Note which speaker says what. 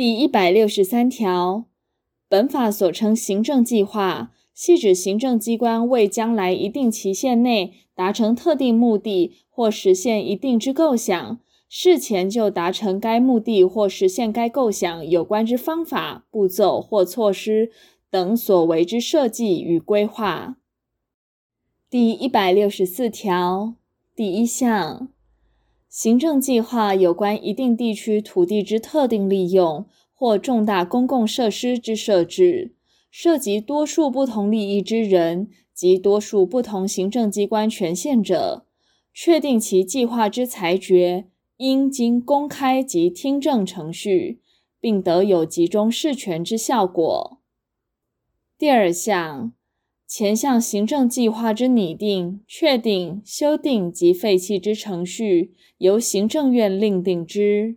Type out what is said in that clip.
Speaker 1: 第一百六十三条，本法所称行政计划，系指行政机关为将来一定期限内达成特定目的或实现一定之构想，事前就达成该目的或实现该构想有关之方法、步骤或措施等所为之设计与规划。第一百六十四条第一项。行政计划有关一定地区土地之特定利用或重大公共设施之设置，涉及多数不同利益之人及多数不同行政机关权限者，确定其计划之裁决，应经公开及听证程序，并得有集中事权之效果。第二项。前项行政计划之拟定、确定、修订及废弃之程序，由行政院另定之。